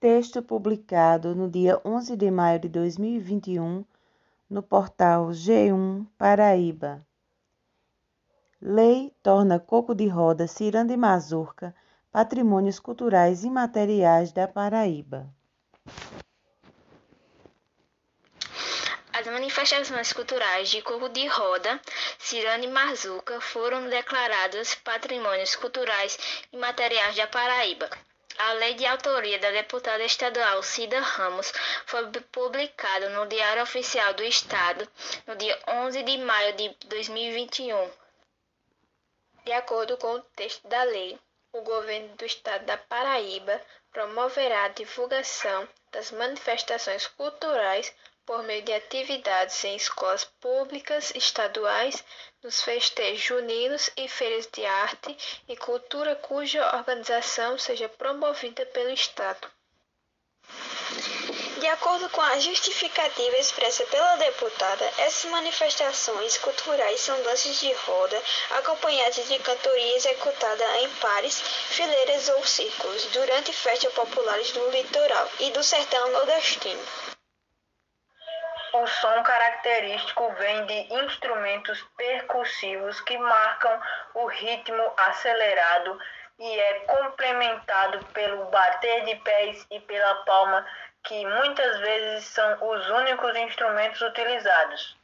Texto publicado no dia 11 de maio de 2021 no portal G1 Paraíba. Lei torna Coco de Roda, Ciranda e Mazurca patrimônios culturais imateriais da Paraíba. As manifestações culturais de Coco de Roda, Ciranda e Mazuca foram declaradas patrimônios culturais imateriais da Paraíba. A lei de autoria da deputada estadual Cida Ramos foi publicada no Diário Oficial do Estado no dia 11 de maio de 2021. De acordo com o texto da lei, o governo do estado da Paraíba promoverá a divulgação das manifestações culturais por meio de atividades em escolas públicas estaduais, nos festejos juninos e feiras de arte e cultura cuja organização seja promovida pelo Estado. De acordo com a justificativa expressa pela deputada, essas manifestações culturais são danças de roda acompanhadas de cantoria executada em pares, fileiras ou círculos durante festas populares do litoral e do sertão nordestino. O som característico vem de instrumentos percussivos que marcam o ritmo acelerado e é complementado pelo bater de pés e pela palma, que muitas vezes são os únicos instrumentos utilizados.